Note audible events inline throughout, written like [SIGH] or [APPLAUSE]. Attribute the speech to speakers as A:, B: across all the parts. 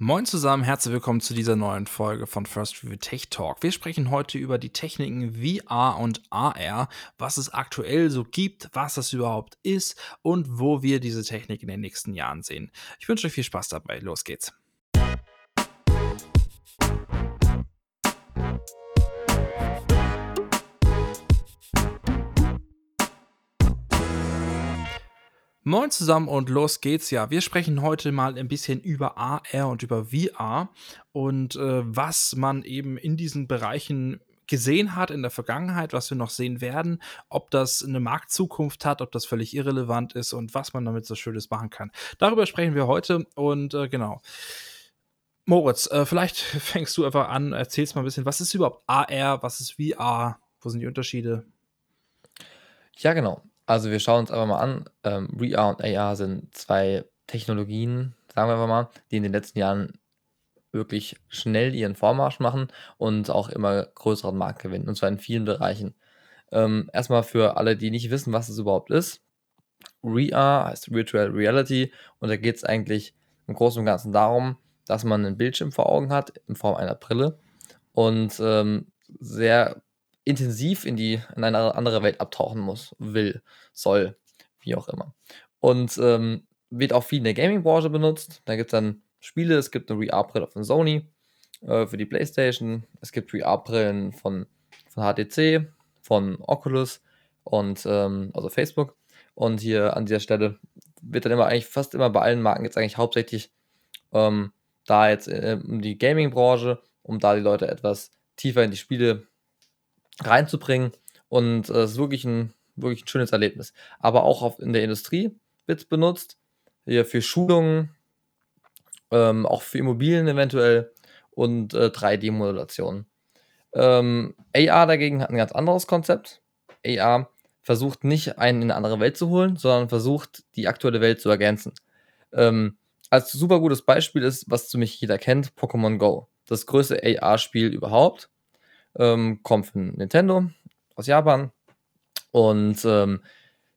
A: Moin zusammen, herzlich willkommen zu dieser neuen Folge von First Review Tech Talk. Wir sprechen heute über die Techniken VR und AR, was es aktuell so gibt, was das überhaupt ist und wo wir diese Technik in den nächsten Jahren sehen. Ich wünsche euch viel Spaß dabei. Los geht's. Moin zusammen und los geht's ja. Wir sprechen heute mal ein bisschen über AR und über VR und äh, was man eben in diesen Bereichen gesehen hat in der Vergangenheit, was wir noch sehen werden, ob das eine Marktzukunft hat, ob das völlig irrelevant ist und was man damit so Schönes machen kann. Darüber sprechen wir heute und äh, genau. Moritz, äh, vielleicht [LAUGHS] fängst du einfach an, erzählst mal ein bisschen, was ist überhaupt AR, was ist VR, wo sind die Unterschiede?
B: Ja, genau. Also wir schauen uns einfach mal an. Ähm, VR und AR sind zwei Technologien, sagen wir einfach mal, die in den letzten Jahren wirklich schnell ihren Vormarsch machen und auch immer größeren Markt gewinnen. Und zwar in vielen Bereichen. Ähm, erstmal für alle, die nicht wissen, was es überhaupt ist. VR heißt Virtual Reality und da geht es eigentlich im Großen und Ganzen darum, dass man einen Bildschirm vor Augen hat in Form einer Brille und ähm, sehr intensiv in die in eine andere Welt abtauchen muss, will, soll, wie auch immer. Und ähm, wird auch viel in der Gaming-Branche benutzt. Da gibt es dann Spiele, es gibt eine VR-Brille von Sony äh, für die PlayStation, es gibt VR-Brillen von, von HTC, von Oculus und ähm, also Facebook. Und hier an dieser Stelle wird dann immer eigentlich fast immer bei allen Marken jetzt eigentlich hauptsächlich ähm, da jetzt äh, um die Gaming-Branche, um da die Leute etwas tiefer in die Spiele reinzubringen. Und äh, es ist wirklich ein, wirklich ein schönes Erlebnis. Aber auch auf, in der Industrie wird es benutzt. Hier für Schulungen, ähm, auch für Immobilien eventuell und äh, 3D-Modulation. Ähm, AR dagegen hat ein ganz anderes Konzept. AR versucht nicht, einen in eine andere Welt zu holen, sondern versucht, die aktuelle Welt zu ergänzen. Ähm, als super gutes Beispiel ist, was zu mich jeder kennt, Pokémon Go. Das größte AR-Spiel überhaupt. Ähm, kommt von Nintendo aus Japan. Und ähm,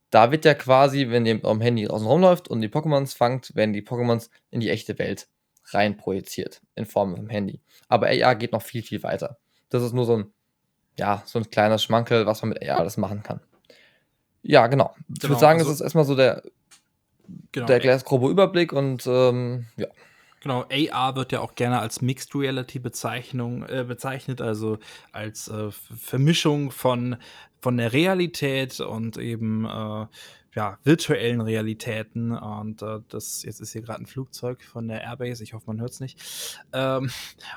B: da wird ja quasi, wenn ihr am Handy außen rumläuft und die Pokémons fangt, werden die Pokémons in die echte Welt rein projiziert in Form vom Handy. Aber AR geht noch viel, viel weiter. Das ist nur so ein, ja, so ein kleiner Schmankel, was man mit AR alles machen kann. Ja, genau. genau ich würde sagen, also, das ist erstmal so der, genau, der grobe Überblick und ähm, ja.
A: Genau, AR wird ja auch gerne als Mixed Reality Bezeichnung äh, bezeichnet, also als äh, Vermischung von, von der Realität und eben äh, ja, virtuellen Realitäten. Und äh, das, jetzt ist hier gerade ein Flugzeug von der Airbase, ich hoffe, man hört es nicht. Ähm,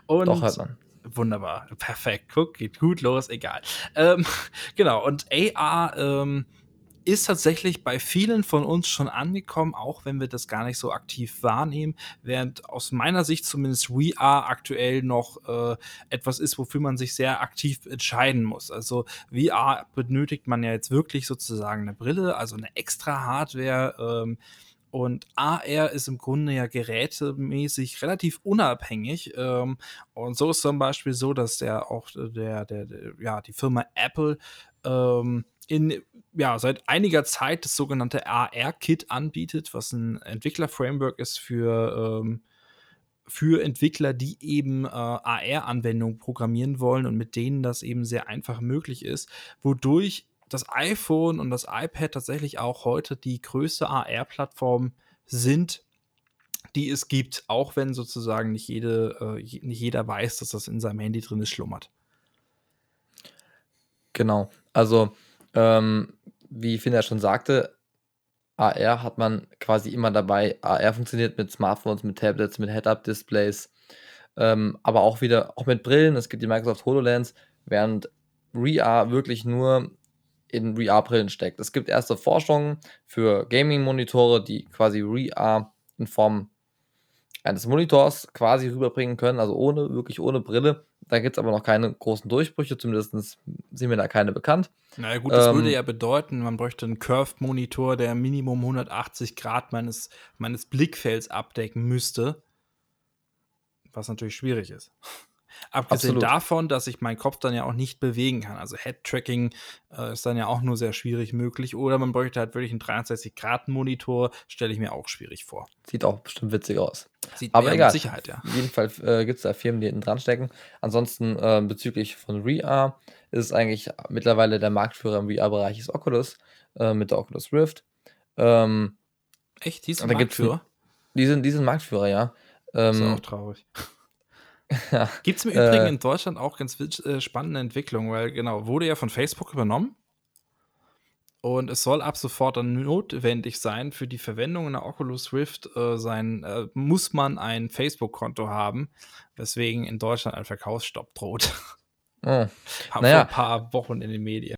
A: und
B: Doch, hört man.
A: Wunderbar, perfekt, guck, geht gut los, egal. Ähm, [LAUGHS] genau, und AR ähm, ist tatsächlich bei vielen von uns schon angekommen, auch wenn wir das gar nicht so aktiv wahrnehmen, während aus meiner Sicht zumindest VR aktuell noch äh, etwas ist, wofür man sich sehr aktiv entscheiden muss. Also VR benötigt man ja jetzt wirklich sozusagen eine Brille, also eine extra Hardware. Ähm, und AR ist im Grunde ja gerätemäßig relativ unabhängig. Ähm, und so ist zum Beispiel so, dass der auch der, der, der ja, die Firma Apple ähm, in ja, seit einiger Zeit das sogenannte AR-Kit anbietet, was ein Entwickler-Framework ist für, ähm, für Entwickler, die eben äh, AR-Anwendungen programmieren wollen und mit denen das eben sehr einfach möglich ist, wodurch das iPhone und das iPad tatsächlich auch heute die größte AR-Plattform sind, die es gibt, auch wenn sozusagen nicht, jede, äh, nicht jeder weiß, dass das in seinem Handy drin schlummert.
B: Genau. Also ähm, wie Finn ja schon sagte, AR hat man quasi immer dabei. AR funktioniert mit Smartphones, mit Tablets, mit Head-Up-Displays, ähm, aber auch wieder auch mit Brillen. Es gibt die Microsoft HoloLens, während VR wirklich nur in VR-Brillen steckt. Es gibt erste Forschungen für Gaming-Monitore, die quasi VR in Form eines Monitors quasi rüberbringen können, also ohne, wirklich ohne Brille. Da gibt es aber noch keine großen Durchbrüche, zumindest sind mir da keine bekannt.
A: Na naja, gut, das ähm, würde ja bedeuten, man bräuchte einen Curved-Monitor, der Minimum 180 Grad meines, meines Blickfelds abdecken müsste. Was natürlich schwierig ist. Abgesehen
B: Absolut.
A: davon, dass ich meinen Kopf dann ja auch nicht bewegen kann. Also Head-Tracking äh, ist dann ja auch nur sehr schwierig möglich. Oder man bräuchte halt wirklich einen 63-Grad-Monitor, stelle ich mir auch schwierig vor.
B: Sieht auch bestimmt witzig aus.
A: Sieht
B: Aber egal.
A: mit Sicherheit, ja.
B: Auf jeden Fall äh, gibt es da Firmen, die hinten dran stecken. Ansonsten äh, bezüglich von VR ist es eigentlich mittlerweile der Marktführer im VR-Bereich ist Oculus äh, mit der Oculus Rift. Ähm,
A: Echt? Die
B: gibt's
A: Marktführer?
B: die, sind, die sind Marktführer, ja.
A: Ist
B: Ähm,
A: auch traurig. [LAUGHS]
B: ja.
A: Gibt es im
B: Äh,
A: Übrigen in Deutschland auch ganz äh, spannende Entwicklungen, weil genau, wurde ja von Facebook übernommen. Und es soll ab sofort dann notwendig sein, für die Verwendung in der Oculus Rift äh, sein, äh, muss man ein Facebook-Konto haben, weswegen in Deutschland ein Verkaufsstopp droht.
B: oh,
A: Haben vor
B: Naja.
A: ein paar Wochen in den Medien.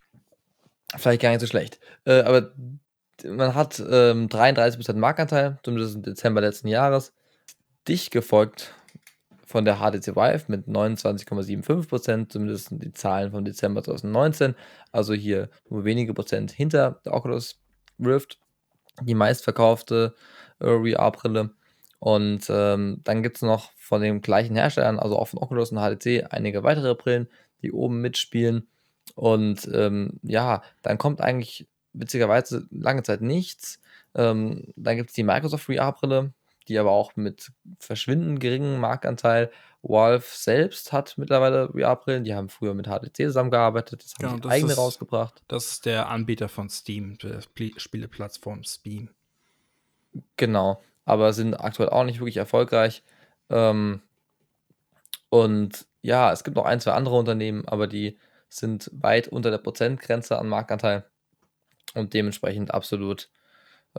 B: vielleicht gar nicht so schlecht. Äh, aber man hat ähm, 33% Marktanteil, zumindest im Dezember letzten Jahres. Dicht gefolgt von der HTC Vive mit 29,75%, zumindest die Zahlen vom Dezember 2019. Also hier nur wenige Prozent hinter der Oculus Rift, die meistverkaufte VR-Brille. Und ähm, dann gibt es noch von den gleichen Herstellern, also auch von Oculus und HTC, einige weitere Brillen, die oben mitspielen. Und ähm, ja, dann kommt eigentlich witzigerweise lange Zeit nichts. Ähm, dann gibt es die Microsoft VR-Brille, die aber auch mit verschwindend geringem Marktanteil. Valve selbst hat mittlerweile VR-Brillen, die haben früher mit HTC zusammengearbeitet, das haben
A: Genau,
B: eigene
A: ist-
B: rausgebracht.
A: Das ist der Anbieter von Steam, der Spie- Spieleplattform Steam.
B: Genau, aber sind aktuell auch nicht wirklich erfolgreich. Ähm, und ja, es gibt noch ein, zwei andere Unternehmen, aber die sind weit unter der Prozentgrenze an Marktanteil und dementsprechend absolut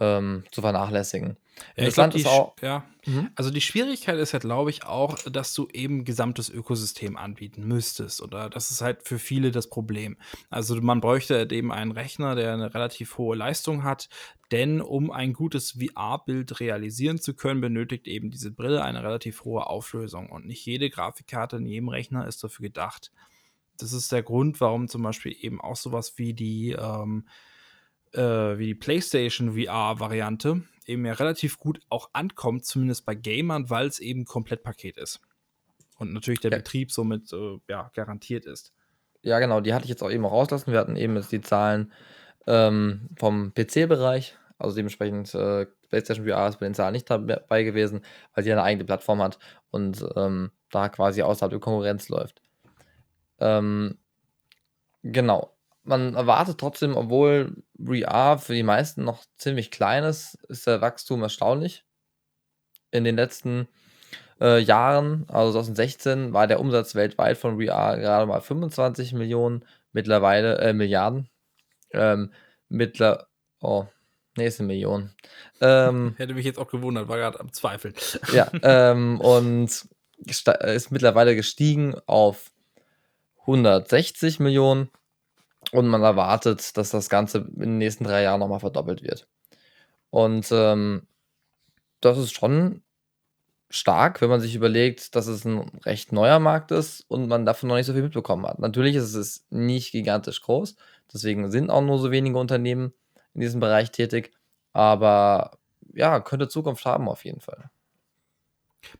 B: ähm, zu vernachlässigen.
A: Ja, ich glaub,
B: Interessant ist auch,
A: ja,
B: Mhm.
A: Also die Schwierigkeit ist ja, glaube ich, auch, dass du eben gesamtes Ökosystem anbieten müsstest. Oder das ist halt für viele das Problem. Also man bräuchte halt eben einen Rechner, der eine relativ hohe Leistung hat. Denn um ein gutes VR-Bild realisieren zu können, benötigt eben diese Brille eine relativ hohe Auflösung. Und nicht jede Grafikkarte in jedem Rechner ist dafür gedacht. Das ist der Grund, warum zum Beispiel eben auch sowas wie die, ähm, äh, wie die PlayStation VR-Variante eben ja relativ gut auch ankommt, zumindest bei Gamern, weil es eben Komplettpaket ist. Und natürlich der
B: Ja.
A: Betrieb somit äh, ja, garantiert ist.
B: ja genau, die hatte ich jetzt auch eben rauslassen. Wir hatten eben jetzt die Zahlen ähm, vom PC-Bereich, also dementsprechend äh, PlayStation VR ist bei den Zahlen nicht dabei gewesen, weil sie eine eigene Plattform hat und ähm, da quasi außerhalb der Konkurrenz läuft. Ähm, genau. Man erwartet trotzdem, obwohl VR für die meisten noch ziemlich klein ist, ist der Wachstum erstaunlich. In den letzten äh, Jahren, also 2016, war der Umsatz weltweit von VR gerade mal 25 Millionen, mittlerweile, äh, Milliarden. Ähm, mittler, oh, nächste Million. Ähm, [LAUGHS]
A: Hätte mich jetzt auch gewundert, war gerade am Zweifeln. [LAUGHS]
B: ja, ähm, und gesta- ist mittlerweile gestiegen auf 160 Millionen und man erwartet, dass das Ganze in den nächsten drei Jahren nochmal verdoppelt wird. Und ähm, das ist schon stark, wenn man sich überlegt, dass es ein recht neuer Markt ist und man davon noch nicht so viel mitbekommen hat. Natürlich ist es nicht gigantisch groß, deswegen sind auch nur so wenige Unternehmen in diesem Bereich tätig, aber ja, könnte Zukunft haben auf jeden Fall.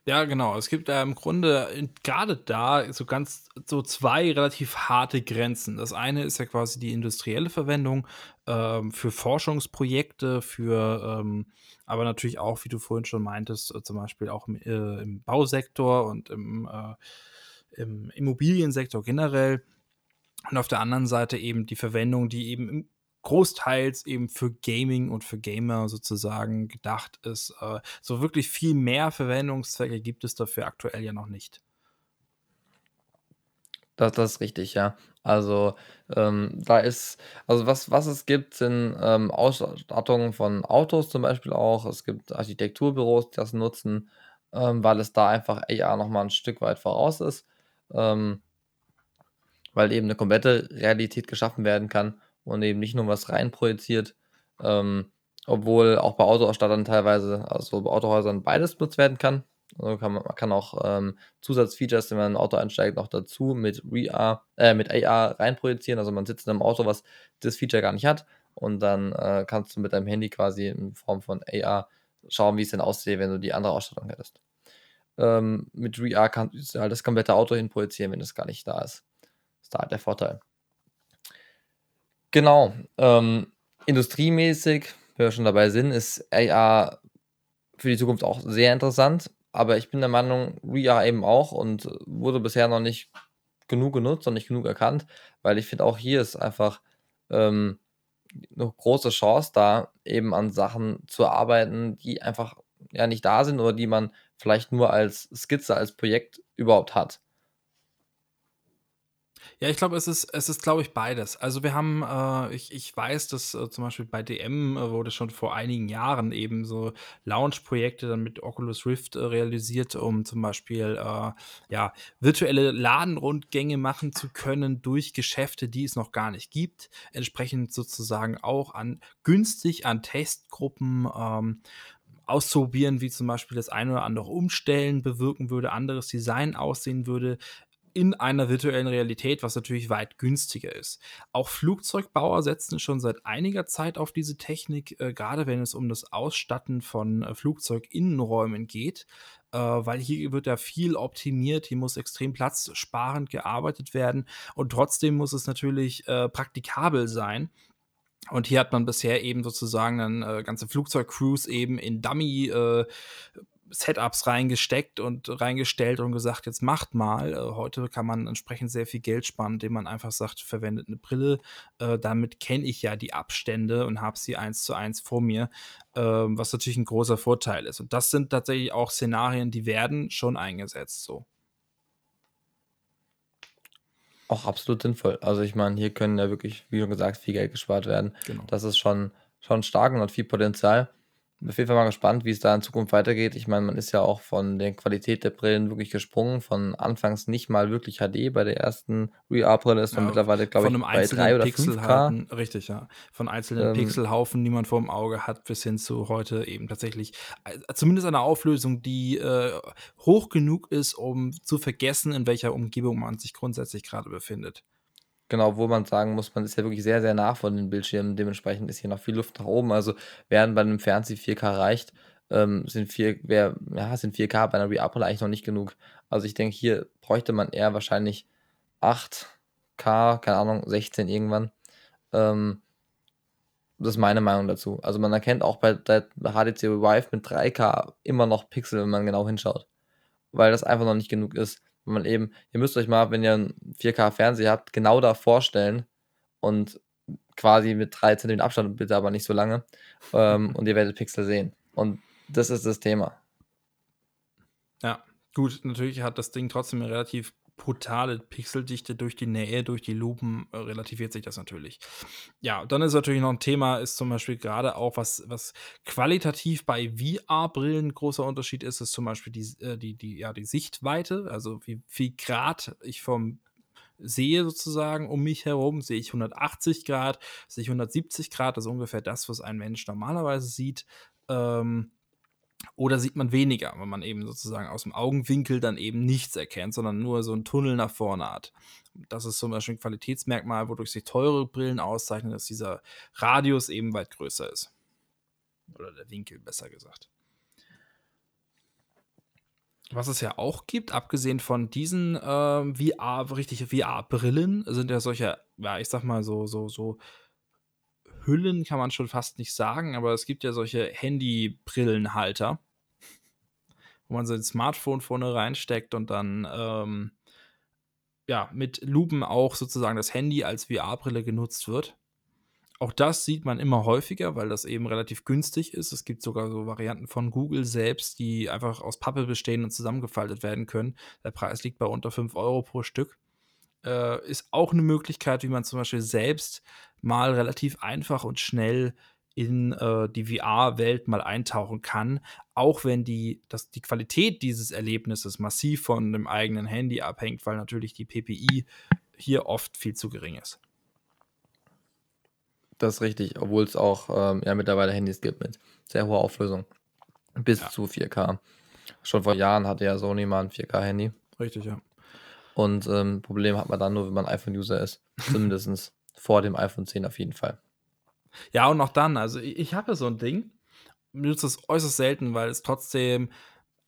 A: Ja, genau. Es gibt ja im Grunde in- gerade da so ganz so zwei relativ harte Grenzen. Das eine ist ja quasi die industrielle Verwendung ähm, für Forschungsprojekte, für ähm, aber natürlich auch, wie du vorhin schon meintest, äh, zum Beispiel auch im, äh, im Bausektor und im, äh, im Immobiliensektor generell. Und auf der anderen Seite eben die Verwendung, die eben im großteils eben für Gaming und für Gamer sozusagen gedacht ist. Äh, so wirklich viel mehr Verwendungszwecke gibt es dafür aktuell ja noch nicht.
B: Das, das ist richtig, ja. Also ähm, da ist, also was, was es gibt, sind ähm, Ausstattungen von Autos zum Beispiel auch. Es gibt Architekturbüros, die das nutzen, ähm, weil es da einfach AR nochmal ein Stück weit voraus ist. Ähm, weil eben eine komplette Realität geschaffen werden kann und eben nicht nur was reinprojiziert. Ähm, obwohl auch bei Autoausstattern teilweise, also bei Autohäusern beides benutzt werden kann. Also kann man, man kann auch ähm, Zusatzfeatures, wenn man in ein Auto einsteigt, noch dazu mit VR, äh, mit AR reinprojizieren. Also man sitzt in einem Auto, was das Feature gar nicht hat. Und dann äh, kannst du mit deinem Handy quasi in Form von AR schauen, wie es denn aussieht, wenn du die andere Ausstattung hättest. Ähm, mit VR kannst du halt das komplette Auto hinprojizieren, wenn es gar nicht da ist. Ist da halt der Vorteil. Genau, ähm, industriemäßig, wenn wir schon dabei sind, ist AR für die Zukunft auch sehr interessant, aber ich bin der Meinung, VR eben auch und wurde bisher noch nicht genug genutzt und nicht genug erkannt, weil ich finde auch hier ist einfach, ähm, 'ne große Chance da, eben an Sachen zu arbeiten, die einfach, ja, nicht da sind oder die man vielleicht nur als Skizze, als Projekt überhaupt hat.
A: Ja, ich glaube, es ist es ist, glaube ich, beides. Also, wir haben äh, ich ich weiß, dass, äh, zum Beispiel bei DM, äh, wurde schon vor einigen Jahren eben so Lounge-Projekte dann mit Oculus Rift, äh, realisiert, um zum Beispiel, äh, ja, virtuelle Ladenrundgänge machen zu können durch Geschäfte, die es noch gar nicht gibt. Entsprechend sozusagen auch an günstig an Testgruppen, ähm, auszuprobieren, wie zum Beispiel das eine oder andere Umstellen bewirken würde, anderes Design aussehen würde in einer virtuellen Realität, was natürlich weit günstiger ist. Auch Flugzeugbauer setzen schon seit einiger Zeit auf diese Technik, äh, gerade wenn es um das Ausstatten von äh, Flugzeuginnenräumen geht, äh, weil hier wird ja viel optimiert, hier muss extrem platzsparend gearbeitet werden und trotzdem muss es natürlich äh, praktikabel sein. Und hier hat man bisher eben sozusagen dann äh, ganze Flugzeugcrews eben in Dummy äh, Setups reingesteckt und reingestellt und gesagt, jetzt macht mal. Äh, heute kann man entsprechend sehr viel Geld sparen, indem man einfach sagt, verwendet eine Brille. Äh, damit kenne ich ja die Abstände und habe sie eins zu eins vor mir, äh, was natürlich ein großer Vorteil ist. Und das sind tatsächlich auch Szenarien, die werden schon eingesetzt so.
B: Auch absolut sinnvoll. Also ich meine, hier können ja wirklich, wie schon gesagt, viel Geld gespart werden.
A: Genau.
B: Das ist schon, schon stark und hat viel Potenzial. Auf jeden Fall mal gespannt, wie es da in Zukunft weitergeht. Ich meine, man ist ja auch von der Qualität der Brillen wirklich gesprungen. Von anfangs nicht mal wirklich HD bei der ersten VR-Brille ist man
A: Ja,
B: mittlerweile, glaube
A: von
B: ich,
A: einem
B: bei 3
A: einzelnen
B: oder
A: Pixel
B: 5K.
A: halten richtig, ja. Von einzelnen
B: Ähm,
A: Pixelhaufen, die man vorm Auge hat, bis hin zu heute eben tatsächlich äh, zumindest eine Auflösung, die, äh, hoch genug ist, um zu vergessen, in welcher Umgebung man sich grundsätzlich gerade befindet.
B: Genau, wo man sagen muss, man ist ja wirklich sehr, sehr nah von den Bildschirmen. Dementsprechend ist hier noch viel Luft nach oben. Also, während bei 'nem Fernseher 4K reicht, ähm, sind 4 wär ja, sind 4K bei 'ner VR-Brille eigentlich noch nicht genug. Also, ich denke, hier bräuchte man eher wahrscheinlich 8K, keine Ahnung, 16 irgendwann. Ähm, das ist meine Meinung dazu. Also, man erkennt auch bei der HTC Vive mit 3K immer noch Pixel, wenn man genau hinschaut, weil das einfach noch nicht genug ist. Wenn man eben ihr müsst euch mal, wenn ihr 'n 4K-Fernseher habt, genau davor stellen und quasi mit 3 Zentimeter Abstand, bitte aber nicht so lange, ähm, [LAUGHS] und ihr werdet Pixel sehen. Und das ist das Thema.
A: Ja, gut, natürlich hat das Ding trotzdem 'ne relativ brutale Pixeldichte durch die Nähe, durch die Lupen, äh, relativiert sich das natürlich. Ja, dann ist natürlich noch ein Thema ist zum Beispiel gerade auch, was was qualitativ bei VR-Brillen großer Unterschied ist, ist zum Beispiel die äh, die die ja, die Sichtweite, also wie viel Grad ich vom sehe sozusagen um mich herum. Sehe ich 180 Grad, sehe ich 170 Grad, das ist ungefähr das, was ein Mensch normalerweise sieht. Ähm, oder sieht man weniger, wenn man eben sozusagen aus dem Augenwinkel dann eben nichts erkennt, sondern nur so 'n Tunnel nach vorne hat. Das ist zum Beispiel 'n Qualitätsmerkmal, wodurch sich teure Brillen auszeichnen, dass dieser Radius eben weit größer ist. Oder der Winkel, besser gesagt. Was es ja auch gibt, abgesehen von diesen, ähm, VR richtige VR-Brillen, sind ja solche, ja, ich sage mal, so so so Hüllen kann man schon fast nicht sagen, aber es gibt ja solche Handybrillenhalter [LAUGHS] wo man sein Smartphone vorne reinsteckt und dann, ähm, ja, mit Lupen auch sozusagen das Handy als VR-Brille genutzt wird. Auch das sieht man immer häufiger, weil das eben relativ günstig ist. Es gibt sogar so Varianten von Google selbst, die einfach aus Pappe bestehen und zusammengefaltet werden können. Der Preis liegt bei unter 5 Euro pro Stück. Äh, ist auch 'ne Möglichkeit, wie man zum Beispiel selbst mal relativ einfach und schnell in, äh, die VR-Welt mal eintauchen kann, auch wenn die das die Qualität dieses Erlebnisses massiv von dem eigenen Handy abhängt, weil natürlich die PPI hier oft viel zu gering ist.
B: Das ist richtig, obwohl's auch, ähm, ja, mittlerweile Handys gibt mit sehr hoher Auflösung bis
A: Ja.
B: zu 4K. Schon vor Jahren hatte ja Sony mal 'n 4K-Handy.
A: Richtig, ja.
B: Und, ähm, Problem hat man dann nur, wenn man iPhone-User ist. Zumindestens [LAUGHS] vor dem iPhone 10 auf jeden Fall.
A: Ja, und auch dann, also i ich habe ja so 'n Ding, benutze es äußerst selten, weil es trotzdem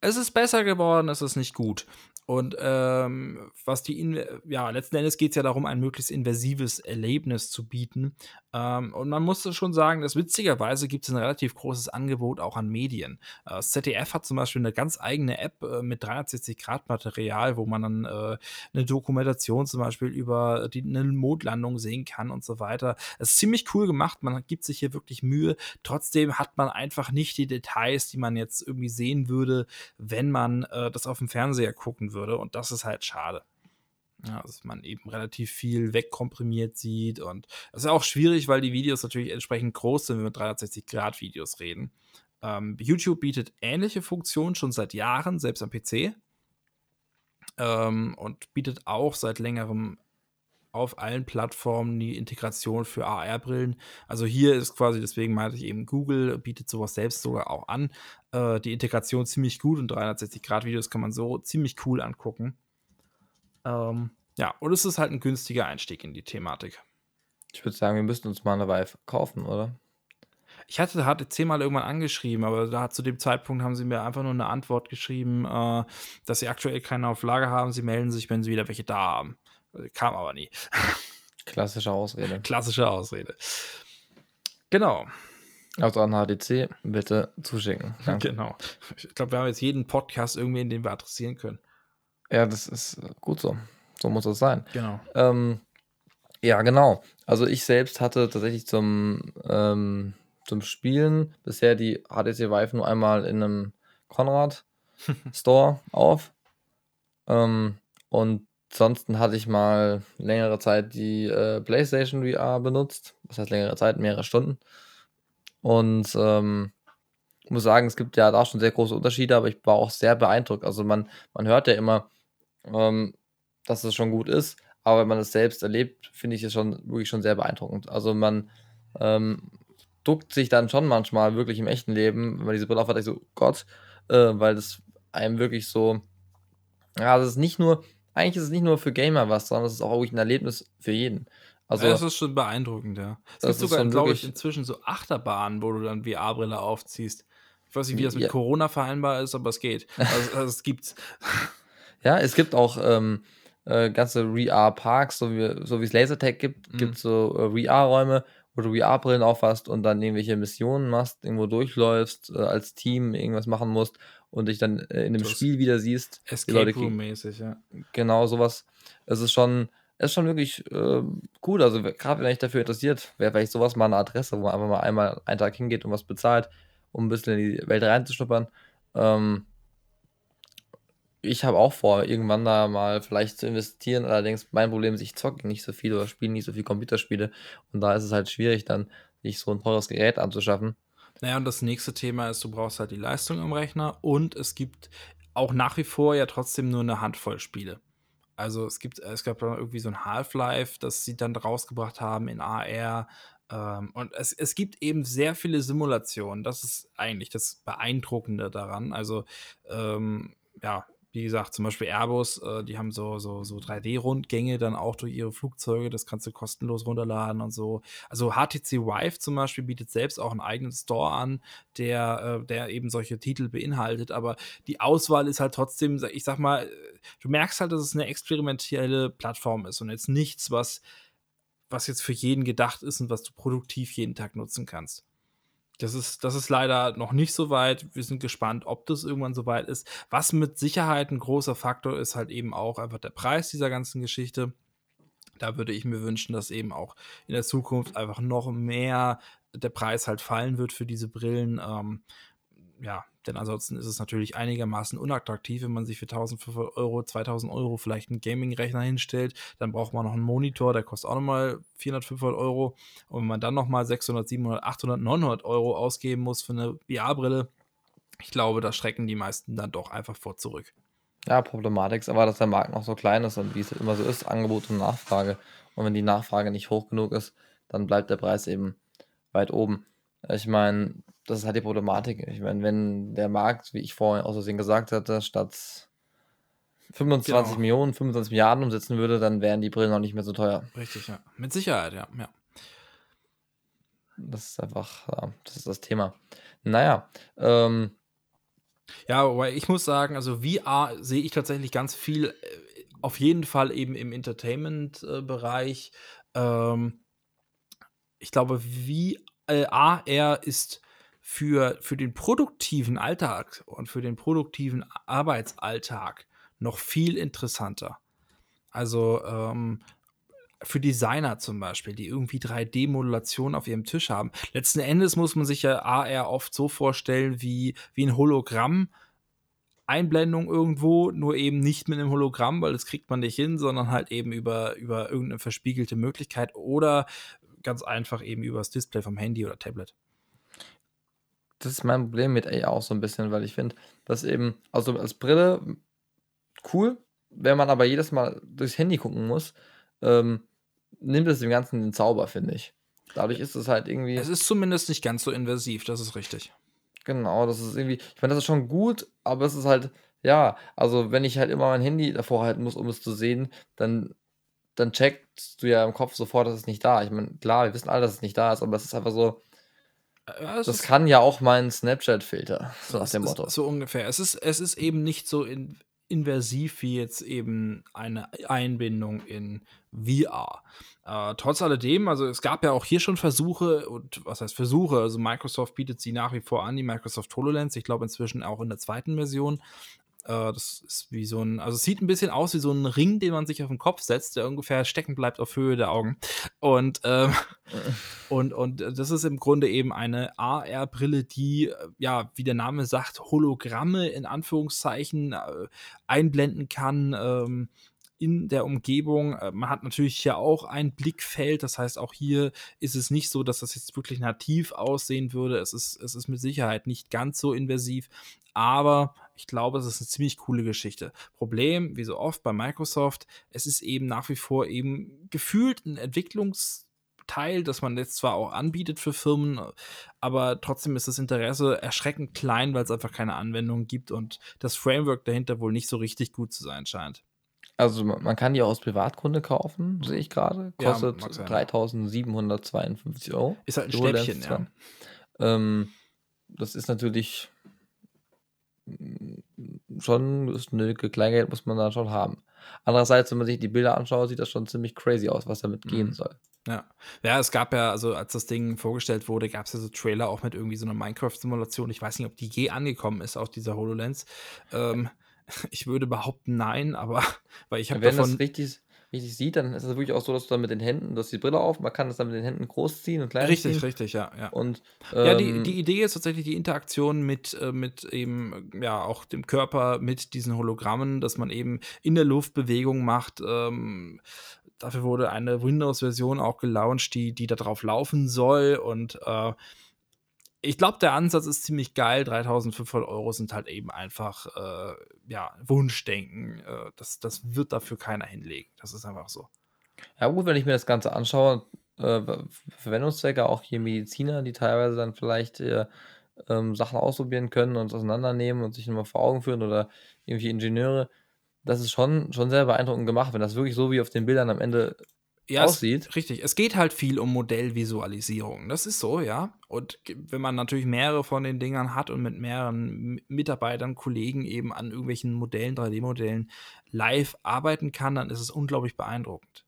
A: Es ist besser geworden, es ist nicht gut. Und ähm, was die, ja, letzten Endes geht es ja darum, ein möglichst inversives Erlebnis zu bieten. Ähm, und man muss schon sagen, dass witzigerweise gibt es ein relativ großes Angebot auch an Medien. Äh, das ZDF hat zum Beispiel eine ganz eigene App äh, mit 360-Grad-Material, wo man dann äh, eine Dokumentation zum Beispiel über die, eine Mondlandung sehen kann und so weiter. Es ist ziemlich cool gemacht, man gibt sich hier wirklich Mühe. Trotzdem hat man einfach nicht die Details, die man jetzt irgendwie sehen würde, wenn man äh, das auf dem Fernseher gucken würde würde. Und das ist halt schade. Ja, dass man eben relativ viel wegkomprimiert sieht. Und das ist auch schwierig, weil die Videos natürlich entsprechend groß sind, wenn wir 360-Grad-Videos reden. Ähm, YouTube bietet ähnliche Funktionen schon seit Jahren, selbst am PC. Ähm, und bietet auch seit längerem auf allen Plattformen die Integration für AR-Brillen. Also hier ist quasi, deswegen meinte ich eben, Google bietet sowas selbst sogar auch an. Äh, die Integration ziemlich gut und 360-Grad-Videos kann man so ziemlich cool angucken. Ähm, ja, und es ist halt ein günstiger Einstieg in die Thematik.
B: Ich würde sagen, wir müssten uns mal eine Vive kaufen, oder?
A: Ich hatte HTC mal irgendwann angeschrieben, aber da zu dem Zeitpunkt haben sie mir einfach nur eine Antwort geschrieben, äh, dass sie aktuell keine auf Lager haben. Sie melden sich, wenn sie wieder welche da haben. Kam aber nie.
B: Klassische Ausrede.
A: Klassische Ausrede. Genau.
B: Also an HDC bitte zuschicken.
A: Danke. Genau. Ich glaube, wir haben jetzt jeden Podcast irgendwie, in den wir adressieren können.
B: Ja, das ist gut so. So muss es sein.
A: Genau.
B: Ähm, ja, genau. Also ich selbst hatte tatsächlich zum, ähm, zum Spielen bisher die HTC Vive nur einmal in einem Konrad Store [LAUGHS] auf. Ähm, und Ansonsten hatte ich mal längere Zeit die äh, PlayStation VR benutzt. Das heißt längere Zeit, mehrere Stunden. Und ähm, muss sagen, es gibt ja da schon sehr große Unterschiede, aber ich war auch sehr beeindruckt. Also man, man hört ja immer, ähm, dass es schon gut ist, aber wenn man es selbst erlebt, finde ich es schon wirklich schon sehr beeindruckend. Also man ähm, duckt sich dann schon manchmal wirklich im echten Leben, wenn man diese Brille aufhat, ich so, Gott, äh, weil das einem wirklich so, ja, das ist nicht nur, eigentlich ist es nicht nur für Gamer was, sondern es ist auch wirklich ein Erlebnis für jeden.
A: Also, ja, das ist schon beeindruckend, ja. Es gibt sogar, glaube ich, inzwischen so Achterbahnen, wo du dann VR-Brille aufziehst. Ich weiß nicht, wie das mit ja. Corona vereinbar ist, aber es geht. [LAUGHS] Also, also es gibt's. [LAUGHS]
B: Ja, es gibt auch ähm, äh, ganze VR-Parks, so wie so es Lasertag gibt, mhm. gibt es so äh, VR-Räume, wo du VR-Brillen aufhast und dann irgendwelche Missionen machst, irgendwo durchläufst, äh, als Team irgendwas machen musst und dich dann äh, in dem das Spiel wieder siehst.
A: Escape Room-mäßig, ja.
B: Genau, sowas. Es ist schon, es ist schon wirklich äh, cool. Also, gerade wenn euch dafür interessiert, wäre vielleicht sowas mal eine Adresse, wo man einfach mal einmal einen Tag hingeht und was bezahlt, um ein bisschen in die Welt reinzuschnuppern. Ähm, ich habe auch vor, irgendwann da mal vielleicht zu investieren. Allerdings mein Problem ist, ich zocke nicht so viel oder spiele nicht so viel Computerspiele. Und da ist es halt schwierig, dann sich so ein teures Gerät anzuschaffen.
A: Naja, und das nächste Thema ist, du brauchst halt die Leistung am Rechner und es gibt auch nach wie vor ja trotzdem nur eine Handvoll Spiele. Also es gibt, es gab irgendwie so ein Half-Life, das sie dann rausgebracht haben in AR. Ähm, und es, es gibt eben sehr viele Simulationen. Das ist eigentlich das Beeindruckende daran. Also ähm, ja, wie gesagt, zum Beispiel Airbus, äh, die haben so, so, so 3D-Rundgänge dann auch durch ihre Flugzeuge, das kannst du kostenlos runterladen und so. Also HTC Vive zum Beispiel bietet selbst auch einen eigenen Store an, der, äh, der eben solche Titel beinhaltet, aber die Auswahl ist halt trotzdem, ich sag mal, du merkst halt, dass es eine experimentelle Plattform ist und jetzt nichts, was, was jetzt für jeden gedacht ist und was du produktiv jeden Tag nutzen kannst. Das ist, das ist leider noch nicht so weit. Wir sind gespannt, ob das irgendwann so weit ist. Was mit Sicherheit ein großer Faktor ist, halt eben auch einfach der Preis dieser ganzen Geschichte. Da würde ich mir wünschen, dass eben auch in der Zukunft einfach noch mehr der Preis halt fallen wird für diese Brillen. Ähm, ja, denn ansonsten ist es natürlich einigermaßen unattraktiv, wenn man sich für 1500 Euro, 2000 Euro vielleicht einen Gaming-Rechner hinstellt. Dann braucht man noch einen Monitor, der kostet auch nochmal 400, 500 Euro. Und wenn man dann nochmal 600, 700, 800, 900 Euro ausgeben muss für eine VR-Brille, ich glaube, da schrecken die meisten dann doch einfach vor zurück.
B: Ja, Problematik ist aber, dass der Markt noch so klein ist und wie es immer so ist, Angebot und Nachfrage. Und wenn die Nachfrage nicht hoch genug ist, dann bleibt der Preis eben weit oben. Ich meine, das ist halt die Problematik. Ich meine, wenn der Markt, wie ich vorhin aus Versehen gesagt hatte, statt 25 genau. Millionen, 25 Milliarden umsetzen würde, dann wären die Brillen noch nicht mehr so teuer.
A: Richtig, ja. Mit Sicherheit, ja. ja.
B: Das ist einfach, ja, das ist das Thema. Naja, ähm,
A: Ja, wobei ich muss sagen, also VR sehe ich tatsächlich ganz viel, äh, auf jeden Fall eben im Entertainment, äh, Bereich. Ähm, ich glaube, wie äh, AR ist für für den produktiven Alltag und für den produktiven Arbeitsalltag noch viel interessanter. Also, ähm, für Designer zum Beispiel, die irgendwie 3D-Modulation auf ihrem Tisch haben. Letzten Endes muss man sich ja AR oft so vorstellen wie wie 'n Hologramm Einblendung irgendwo, nur eben nicht mit einem Hologramm, weil das kriegt man nicht hin, sondern halt eben über über irgend 'ne verspiegelte Möglichkeit oder ganz einfach eben übers Display vom Handy oder Tablet.
B: Das ist mein Problem mit AR auch so 'n bisschen, weil ich finde, dass eben also, als Brille cool, wenn man aber jedes Mal durchs Handy gucken muss, ähm, nimmt es dem Ganzen den Zauber, finde ich. Dadurch ist es halt irgendwie
A: Es ist zumindest nicht ganz so invasiv, das ist richtig.
B: Genau, das ist irgendwie ich meine, das ist schon gut, aber es ist halt ja, also, wenn ich halt immer mein Handy davor halten muss, um es zu sehen, dann dann checkst du ja im Kopf sofort, das ist nicht da. Ich meine, klar, wir wissen alle, dass es nicht da ist, aber es ist einfach so
A: ja, es
B: das
A: ist
B: kann ja auch mein Snapchat-Filter, so nach
A: Es
B: dem Motto.
A: so ungefähr. Es ist es ist eben nicht so in invasiv wie jetzt eben eine Einbindung in VR. Äh, trotz alledem, also, es gab ja auch hier schon Versuche und was heißt Versuche? Also, Microsoft bietet sie nach wie vor an, die Microsoft HoloLens. Ich glaube inzwischen auch in der zweiten Version. Äh, das ist wie so 'n also, es sieht 'n bisschen aus wie so 'n Ring, den man sich auf 'n Kopf setzt, der ungefähr stecken bleibt auf Höhe der Augen. Und, ähm [LAUGHS] und und das ist im Grunde eben eine AR-Brille, die, äh, ja, wie der Name sagt, Hologramme in Anführungszeichen, äh, einblenden kann, ähm, in der Umgebung. Äh, man hat natürlich hier auch ein Blickfeld. Das heißt, auch hier ist es nicht so, dass das jetzt wirklich nativ aussehen würde. Es ist es ist mit Sicherheit nicht ganz so invasiv, aber ich glaube, es ist 'ne ziemlich coole Geschichte. Problem, wie so oft bei Microsoft, es ist eben nach wie vor eben gefühlt 'n Entwicklungsteil, das man jetzt zwar auch anbietet für Firmen, aber trotzdem ist das Interesse erschreckend klein, weil's einfach keine Anwendung gibt und das Framework dahinter wohl nicht so richtig gut zu sein scheint.
B: Also, ma man kann die auch aus Privatgründe kaufen, sehe ich grade.
A: Ja,
B: Kostet
A: ja.
B: 3.752 €,
A: Ist halt 'n
B: die HoloLens
A: Schnäppchen,
B: 2.
A: ja.
B: Ähm, das ist natürlich schon ist 'ne Ecke Kleingeld muss man da schon haben. Andererseits, wenn man sich die Bilder anschaut, sieht das schon ziemlich crazy aus, was damit gehen
A: Mhm.
B: soll.
A: Ja. Ja, es gab ja also, als das Ding vorgestellt wurde, gab's ja so Trailer auch mit irgendwie so 'ner Minecraft-Simulation. Ich weiß nicht, ob die je angekommen ist auf dieser HoloLens. Ähm, [LAUGHS] ich würde behaupten, nein, aber [LAUGHS] weil ich habe
B: Wenn das
A: davon
B: richtig richtig sieht, dann ist es wirklich auch so, dass du dann mit den Händen du hast die Brille auf, man kann das dann mit den Händen groß ziehen und klein
A: Richtig,
B: ziehen.
A: richtig, ja, ja.
B: Und,
A: Ja, die
B: ähm
A: die Idee ist tatsächlich die Interaktion mit äh, mit eben, ja, auch dem Körper mit diesen Hologrammen, dass man eben in der Luft Bewegung macht. Ähm, dafür wurde eine Windows-Version auch gelauncht, die die da drauf laufen soll und, äh, ich glaube, der Ansatz ist ziemlich geil. 3.500 € sind halt eben einfach, äh, ja, Wunschdenken. Äh, das das wird dafür keiner hinlegen. Das ist einfach so.
B: Ja gut, wenn ich mir das Ganze anschaue, äh, Ver Verwendungszwecke, auch hier Mediziner, die teilweise dann vielleicht, äh, ähm, Sachen ausprobieren können und auseinandernehmen und sich noch mal vor Augen führen oder irgendwelche Ingenieure. Das ist schon schon sehr beeindruckend gemacht, wenn das wirklich so wie auf den Bildern am Ende
A: Ja, es
B: aussieht.
A: richtig. Es geht halt viel um Modellvisualisierung. Das ist so, ja. Und wenn man natürlich mehrere von den Dingern hat und mit mehreren Mitarbeitern, Kollegen eben an irgendwelchen Modellen, 3D-Modellen live arbeiten kann, dann ist es unglaublich beeindruckend.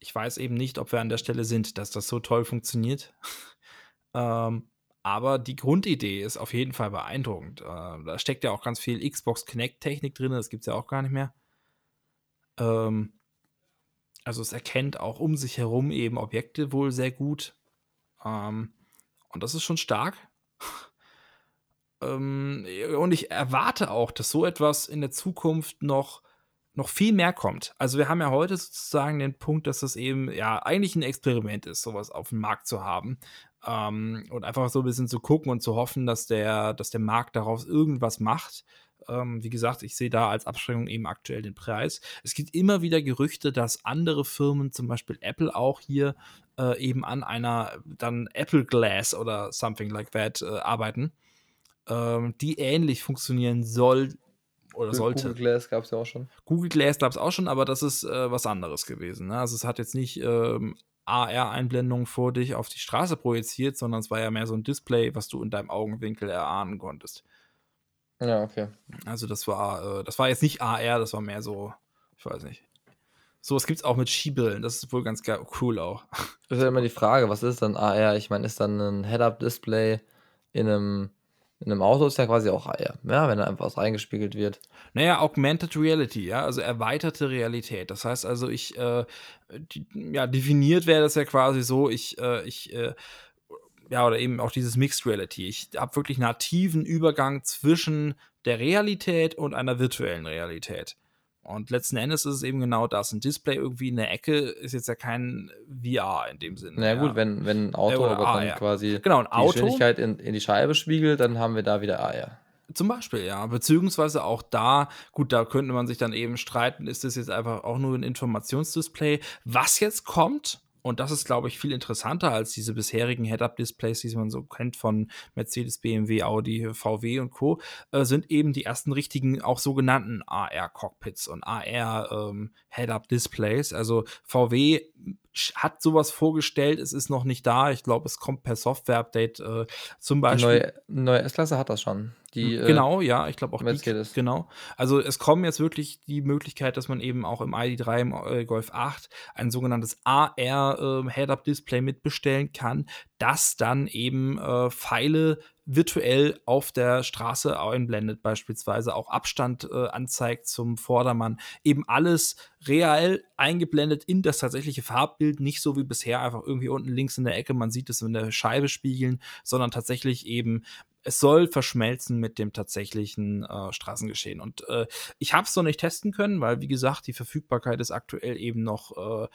A: Ich weiß eben nicht, ob wir an der Stelle sind, dass das so toll funktioniert. [LAUGHS] Ähm, aber die Grundidee ist auf jeden Fall beeindruckend. Äh, da steckt ja auch ganz viel Xbox Kinect-Technik drin, das gibt's ja auch gar nicht mehr. Ähm also, es erkennt auch um sich herum eben Objekte wohl sehr gut. Ähm, und das ist schon stark. [LAUGHS] Ähm, und ich erwarte auch, dass so etwas in der Zukunft noch noch viel mehr kommt. Also, wir haben ja heute sozusagen den Punkt, dass das eben, ja, eigentlich 'n Experiment ist, so was aufm Markt zu haben, ähm, und einfach so 'n bisschen zu gucken und zu hoffen, dass der dass der Markt daraus irgendwas macht. Ähm, wie gesagt, ich sehe da als Abschreckung eben aktuell den Preis. Es gibt immer wieder Gerüchte, dass andere Firmen, zum Beispiel Apple auch hier, äh, eben an einer dann Apple Glass oder something like that, äh, arbeiten, ähm, die ähnlich funktionieren soll oder
B: G
A: sollte.
B: Google Glass gab's ja auch schon.
A: Google Glass gab's auch schon, aber das ist, äh, was anderes gewesen, ne? Also, es hat jetzt nicht, ähm, AR-Einblendungen vor dich auf die Straße projiziert, sondern es war ja mehr so 'n Display, was du in deinem Augenwinkel erahnen konntest.
B: Ja, okay.
A: Also das war, äh, das war jetzt nicht AR, das war mehr so, ich weiß nicht. So, es gibt's auch mit Skibrillen, das ist wohl ganz cool auch.
B: Das [LAUGHS] ist ja immer die Frage, was ist dann AR? Ich meine, ist dann ein Head-Up-Display in einem in 'nem Auto ist ja quasi auch AR, ja, wenn da einfach was reingespiegelt wird.
A: Na ja, Augmented Reality, ja, also erweiterte Realität. Das heißt also, ich, äh, die ja, definiert wäre das ja quasi so, ich, äh ich, äh ja, oder eben auch dieses Mixed Reality. Ich habe wirklich nativen Übergang zwischen der Realität und einer virtuellen Realität. Und letzten Endes ist es eben genau das. Ein Display irgendwie in der Ecke ist jetzt ja kein VR in dem Sinne.
B: Na ja, gut, wenn, wenn ein Auto
A: oder
B: aber
A: AR.
B: dann quasi
A: Genau, ein
B: die
A: Auto.
B: Geschwindigkeit in, in die Scheibe spiegelt, dann haben wir da wieder AR.
A: Zum Beispiel, ja. Beziehungsweise auch da, gut, da könnte man sich dann eben streiten, ist das jetzt einfach auch nur ein Informationsdisplay. Was jetzt kommt, und das ist, glaube ich, viel interessanter als diese bisherigen Head-Up-Displays, die man so kennt von Mercedes, BMW, Audi, VW und Co., äh, sind eben die ersten richtigen, auch sogenannten AR-Cockpits und AR-Head-Up-Displays. also VW hat sowas vorgestellt, es ist noch nicht da. Ich glaube, es kommt per Software-Update äh, zum
B: Die
A: Beispiel.
B: neue, neue S-Klasse hat das schon. Die, äh,
A: Genau, ja, ich glaube auch. Die, genau. Also es kommen jetzt wirklich die Möglichkeit, dass man eben auch im ID3, im äh, Golf 8 ein sogenanntes AR äh, Head-Up-Display mitbestellen kann, das dann eben äh, Pfeile virtuell auf der Straße einblendet, beispielsweise auch Abstand äh, anzeigt zum Vordermann. Eben alles real eingeblendet in das tatsächliche Farbbild, nicht so wie bisher einfach irgendwie unten links in der Ecke, man sieht es in der Scheibe spiegeln, sondern tatsächlich eben es soll verschmelzen mit dem tatsächlichen äh, Straßengeschehen. Und äh, ich habe es noch nicht testen können, weil, wie gesagt, die Verfügbarkeit ist aktuell eben noch, äh,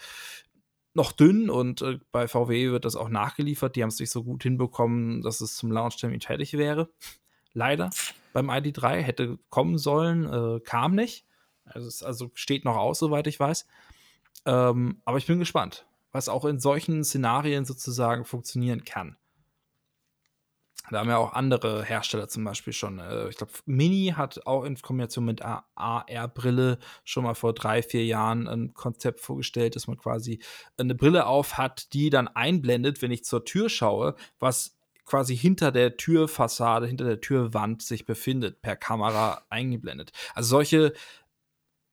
A: noch dünn und äh, bei VW wird das auch nachgeliefert. Die haben es nicht so gut hinbekommen, dass es zum Launchtermin fertig wäre. Leider beim ID3 hätte kommen sollen, äh, kam nicht. Also, es also steht noch aus, soweit ich weiß. Ähm, aber ich bin gespannt, was auch in solchen Szenarien sozusagen funktionieren kann. Da haben ja auch andere Hersteller zum Beispiel schon. Äh, ich glaube, Mini hat auch in Kombination mit AR-Brille schon mal vor drei, vier Jahren ein Konzept vorgestellt, dass man quasi eine Brille auf hat, die dann einblendet, wenn ich zur Tür schaue, was quasi hinter der Türfassade, hinter der Türwand sich befindet, per Kamera eingeblendet. Also solche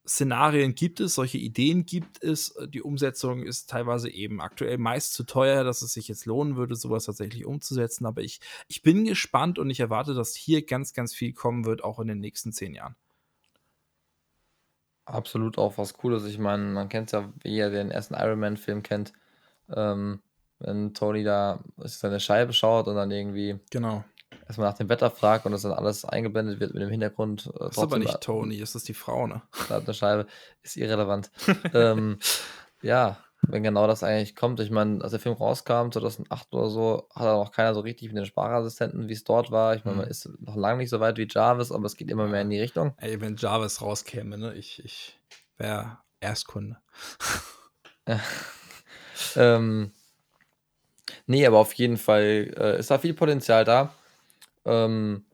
A: Szenarien gibt es, solche Ideen gibt es. Die Umsetzung ist teilweise eben aktuell meist zu teuer, dass es sich jetzt lohnen würde, sowas tatsächlich umzusetzen. Aber ich, ich bin gespannt und ich erwarte, dass hier ganz, ganz viel kommen wird, auch in den nächsten zehn Jahren.
B: Absolut auch was Cooles. Ich meine, man kennt ja, wie ihr den ersten Iron Man-Film kennt, ähm, wenn Tony da seine Scheibe schaut und dann irgendwie
A: Genau.
B: Erstmal nach dem Wetter fragt und das dann alles eingeblendet wird mit dem Hintergrund. Äh,
A: Das ist aber nicht Tony, das ist die Frau, ne? [LAUGHS]
B: da eine Scheibe, ist irrelevant. [LAUGHS] ähm, ja, wenn genau das eigentlich kommt. Ich meine, als der Film rauskam, 2008 oder so, hat auch noch keiner so richtig mit den Sprachassistenten, wie es dort war. Ich meine, man
A: Mhm.
B: ist noch lange nicht so weit wie Jarvis, aber es geht immer mehr in die Richtung.
A: Ey, wenn Jarvis rauskäme, ne? Ich, ich wäre Erstkunde. [LAUGHS]
B: Ähm, nee, aber auf jeden Fall äh, ist da viel Potenzial da. Ähm,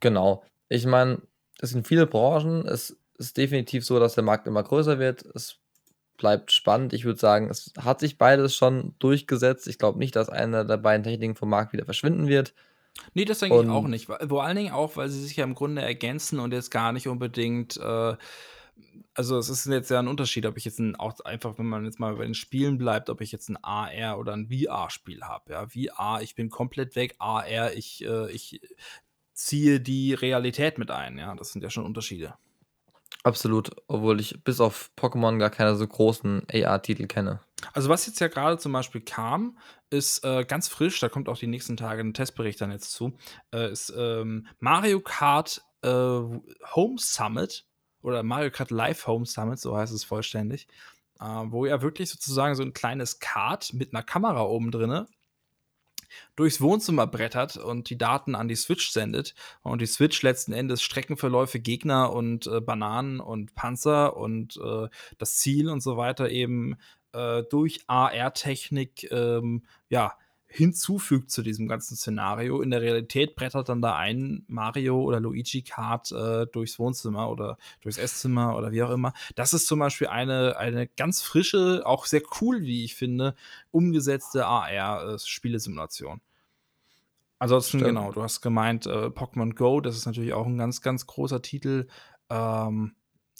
B: genau. Ich meine, es sind viele Branchen. Es ist definitiv so, dass der Markt immer größer wird. Es bleibt spannend. Ich würde sagen, es hat sich beides schon durchgesetzt. Ich glaube nicht, dass eine der beiden Techniken vom Markt wieder verschwinden wird.
A: Nee, das denke ich auch nicht. Vor allen Dingen auch, weil sie sich ja im Grunde ergänzen und jetzt gar nicht unbedingt. Äh, also, es ist jetzt ja ein Unterschied, ob ich jetzt ein, auch einfach, wenn man jetzt mal bei den Spielen bleibt, ob ich jetzt ein AR oder ein VR-Spiel habe. Ja, VR, ich bin komplett weg. AR, ich, äh, ich ziehe die Realität mit ein. Ja, das sind ja schon Unterschiede.
B: Absolut. Obwohl ich bis auf Pokémon gar keine so großen AR-Titel kenne.
A: Also was jetzt ja gerade zum Beispiel kam, ist äh, ganz frisch, da kommt auch die nächsten Tage ein Testbericht dann jetzt zu, äh, ist ähm, Mario Kart äh, Home Summit oder Mario Kart Live Home Summit, so heißt es vollständig, äh, wo ja wirklich sozusagen so ein kleines Kart mit einer Kamera oben drinne durchs Wohnzimmer brettert und die Daten an die Switch sendet. Und die Switch letzten Endes Streckenverläufe, Gegner und äh, Bananen und Panzer und äh, das Ziel und so weiter eben äh, durch AR-Technik ähm, ja, hinzufügt zu diesem ganzen Szenario. In der Realität brettert dann da ein Mario oder Luigi Kart äh, durchs Wohnzimmer oder durchs Esszimmer oder wie auch immer. Das ist zum Beispiel eine, eine ganz frische, auch sehr cool, wie ich finde, umgesetzte AR-Spielesimulation. Ansonsten,
B: Stimmt.
A: genau, du hast gemeint, äh, Pokémon Go, das ist natürlich auch ein ganz, ganz großer Titel. Ähm,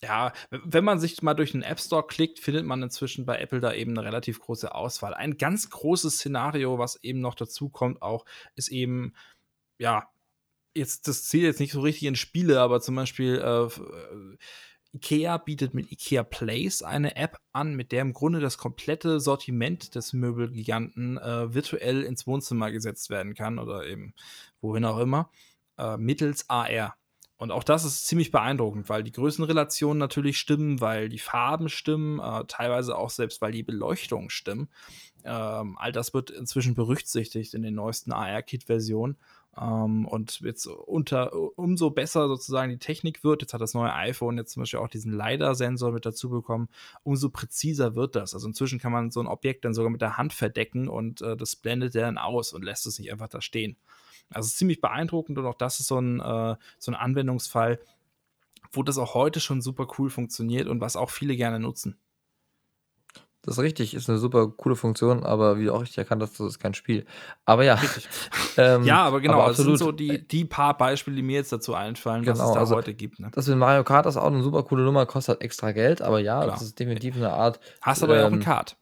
A: ja, wenn man sich mal durch den App Store klickt, findet man inzwischen bei Apple da eben 'ne relativ große Auswahl. Ein ganz großes Szenario, was eben noch dazukommt auch, ist eben, ja, jetzt das zählt jetzt nicht so richtig in Spiele, aber zum Beispiel, äh, äh, IKEA bietet mit IKEA Place eine App an, mit der im Grunde das komplette Sortiment des Möbelgiganten, äh, virtuell ins Wohnzimmer gesetzt werden kann oder eben wohin auch immer, äh, mittels AR. Und auch das ist ziemlich beeindruckend, weil die Größenrelationen natürlich stimmen, weil die Farben stimmen, äh, teilweise auch selbst, weil die Beleuchtung stimmt. Ähm, all das wird inzwischen berücksichtigt in den neuesten AR-Kit-Versionen. Ähm, und jetzt unter umso besser sozusagen die Technik wird, jetzt hat das neue iPhone jetzt zum Beispiel auch diesen LiDAR-Sensor mit dazu bekommen, umso präziser wird das. Also inzwischen kann man so ein Objekt dann sogar mit der Hand verdecken und äh, das blendet dann aus und lässt es nicht einfach da stehen. Also ziemlich beeindruckend und auch das ist so ein, äh, so 'n Anwendungsfall, wo das auch heute schon super cool funktioniert und was auch viele gerne nutzen.
B: Das ist richtig, ist 'ne super coole Funktion, aber wie du auch richtig erkannt hast, das ist kein Spiel. Aber ja, [LAUGHS] ähm,
A: Ja, aber genau,
B: aber
A: das sind
B: absolut,
A: so die die paar Beispiele, die mir jetzt dazu einfallen, was es
B: Genau,
A: da
B: also
A: heute gibt, ne?
B: das mit Mario Kart ist auch 'ne super coole Nummer, kostet extra Geld, aber ja, das
A: Klar.
B: ist definitiv 'ne Art,
A: Hast aber ja auch 'n
B: ähm
A: Kart.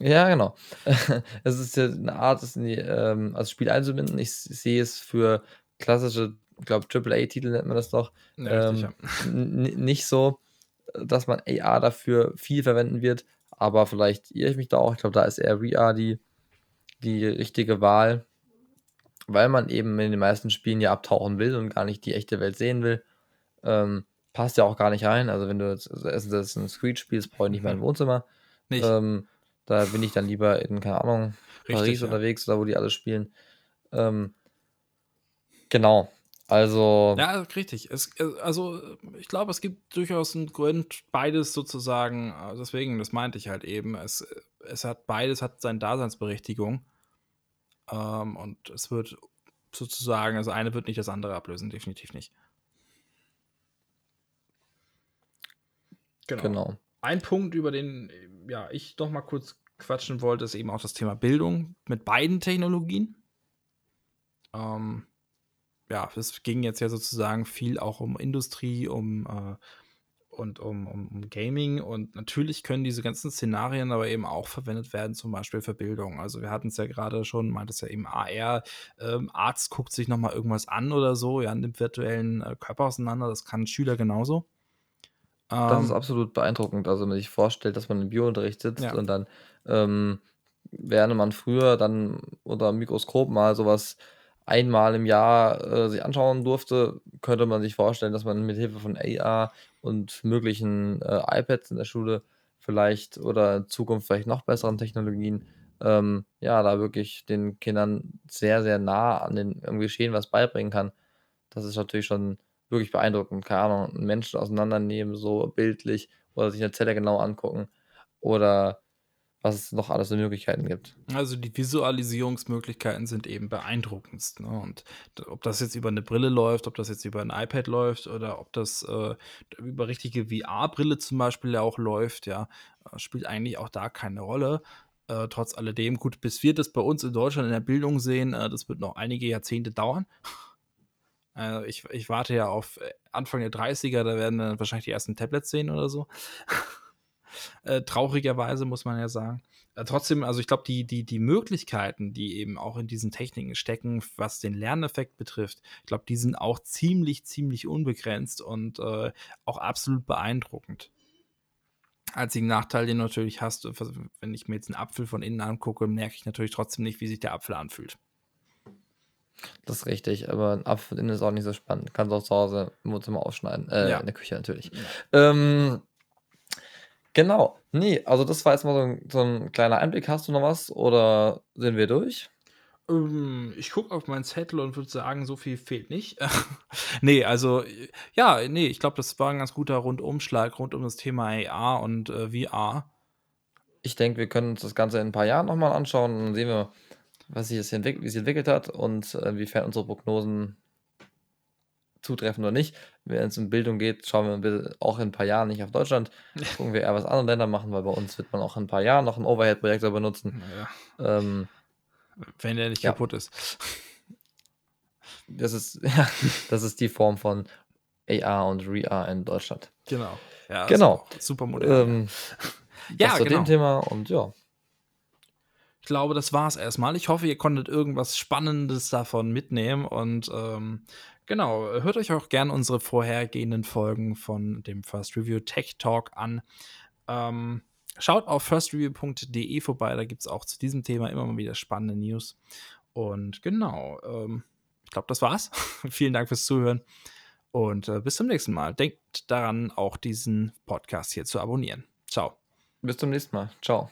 B: Ja, genau. [LAUGHS] Es ist ja 'ne Art, das in die ähm, als Spiel einzubinden. Ich s sehe es für klassische, glaube Triple-A-Titel nennt man das doch,
A: Ja, richtig, ja.
B: ähm, n n nicht so, dass man AR dafür viel verwenden wird, aber vielleicht irre ich mich da auch. Ich glaube, da ist eher VR die die richtige Wahl, weil man eben in den meisten Spielen ja abtauchen will und gar nicht die echte Welt sehen will. Ähm, passt ja auch gar nicht rein. Also, wenn du jetzt Assassin's Creed spielst, brauche ich nicht mein
A: Mhm.
B: Wohnzimmer.
A: Nicht?
B: Ähm, da bin ich dann lieber in, keine Ahnung,
A: Richtig,
B: Paris
A: ja.
B: unterwegs oder wo die alle spielen. Ähm genau, also
A: Ja, richtig. Es äh, also, ich glaube, es gibt durchaus 'n Grund, beides sozusagen äh, deswegen, das meinte ich halt eben. Es äh, es hat beides hat seine Daseinsberechtigung. Ähm, und es wird sozusagen das eine wird nicht das andere ablösen, definitiv nicht. Genau.
B: Genau.
A: Ein Punkt, über den, äh, ja, ich noch mal kurz quatschen wollte, ist eben auch das Thema Bildung mit beiden Technologien. Ähm, ja, es ging jetzt ja sozusagen viel auch um Industrie, um, äh und um um um Gaming und natürlich können diese ganzen Szenarien aber eben auch verwendet werden, zum Beispiel für Bildung. Also, wir hatten's ja grade schon, meintest ja eben AR, ähm, Arzt guckt sich noch mal irgendwas an oder so, ja, nimmt virtuellen, äh, Körper auseinander. Das kann 'n Schüler genauso.
B: Das ist
A: Ähm
B: absolut beeindruckend. Also, wenn man sich vorstellt, dass man im Biounterricht sitzt
A: Ja.
B: und dann, ähm, während man früher dann unterm Mikroskop mal so was einmal im Jahr, äh, sich anschauen durfte, könnte man sich vorstellen, dass man mit Hilfe von AR und möglichen, äh, iPads in der Schule vielleicht oder in Zukunft vielleicht noch besseren Technologien, ähm, ja, da wirklich den Kindern sehr, sehr nah an den am Geschehen was beibringen kann. Das ist natürlich schon wirklich beeindruckend. Keine Ahnung, 'n Menschen auseinandernehmen, so bildlich oder sich 'ne Zelle genau angucken oder was es noch alles für Möglichkeiten gibt.
A: Also, die Visualisierungsmöglichkeiten sind eben beeindruckendst, ne? Und ob das jetzt über 'ne Brille läuft, ob das jetzt über 'n iPad läuft oder ob das, äh, über richtige VR-Brille zum Beispiel ja auch läuft, ja, äh, spielt eigentlich auch da keine Rolle. Äh, trotz alledem, gut, bis wir das bei uns in Deutschland in der Bildung sehen, äh, das wird noch einige Jahrzehnte dauern. [LAUGHS] Äh, ich ich warte ja auf, äh, Anfang der 30er, da werden dann wahrscheinlich die ersten Tablets sehen oder so. [LAUGHS] Äh, traurigerweise muss man ja sagen. Äh, trotzdem, also, ich glaube, die die die Möglichkeiten, die eben auch in diesen Techniken stecken, was den Lerneffekt betrifft, ich glaube, die sind auch ziemlich, ziemlich unbegrenzt und, äh, auch absolut beeindruckend. Einzigen Nachteil, den du natürlich hast, wenn ich mir jetzt 'n Apfel von innen angucke, merke ich natürlich trotzdem nicht, wie sich der Apfel anfühlt.
B: Das ist richtig, aber 'n Apfel innen ist auch nicht so spannend. Kannst du auch zu Hause im Wohnzimmer aufschneiden, äh,
A: Ja.
B: in der Küche natürlich.
A: Ja.
B: Ähm, genau. Ne, also, das war jetzt mal so 'n so 'n kleiner Einblick. Hast du noch was oder sind wir durch?
A: Ähm, ich gucke auf meinen Zettel und würde sagen, so viel fehlt nicht. [LAUGHS] Ne, also, ja, ne, ich glaube, das war 'n ganz guter Rundumschlag rund um das Thema AR und, äh, VR.
B: Ich denke, wir können uns das Ganze in 'n paar Jahren noch mal anschauen und dann sehen wir, was sich jetzt entwick wie sich entwickelt hat und inwiefern unsere Prognosen zutreffen oder nicht. Wenn's um Bildung geht, schauen wir auch in 'n paar Jahren nicht auf Deutschland. [LAUGHS] Gucken wir eher, was andere Länder machen, weil bei uns wird man auch in 'n paar Jahren noch 'n Overhead-Projektor benutzen.
A: Na ja.
B: Ähm
A: Wenn der nicht
B: Ja.
A: kaputt ist.
B: Das ist, [LAUGHS] ja, das ist die Form von AR und ReAR in Deutschland.
A: Genau. Ja,
B: Genau.
A: super modern.
B: Ähm,
A: Ja,
B: das zu
A: genau.
B: dem Thema und ja.
A: Ich glaube, das war's erstmal. Ich hoffe, ihr konntet irgendwas Spannendes davon mitnehmen und ähm, genau, hört euch auch gerne unsere vorhergehenden Folgen von dem First Review Tech Talk an. Ähm, schaut auf firstreview.de vorbei, da gibt es auch zu diesem Thema immer mal wieder spannende News. Und genau, ähm, ich glaube, das war's. [LAUGHS] Vielen Dank fürs Zuhören und äh, bis zum nächsten Mal. Denkt daran, auch diesen Podcast hier zu abonnieren. Ciao.
B: Bis zum nächsten Mal. Ciao.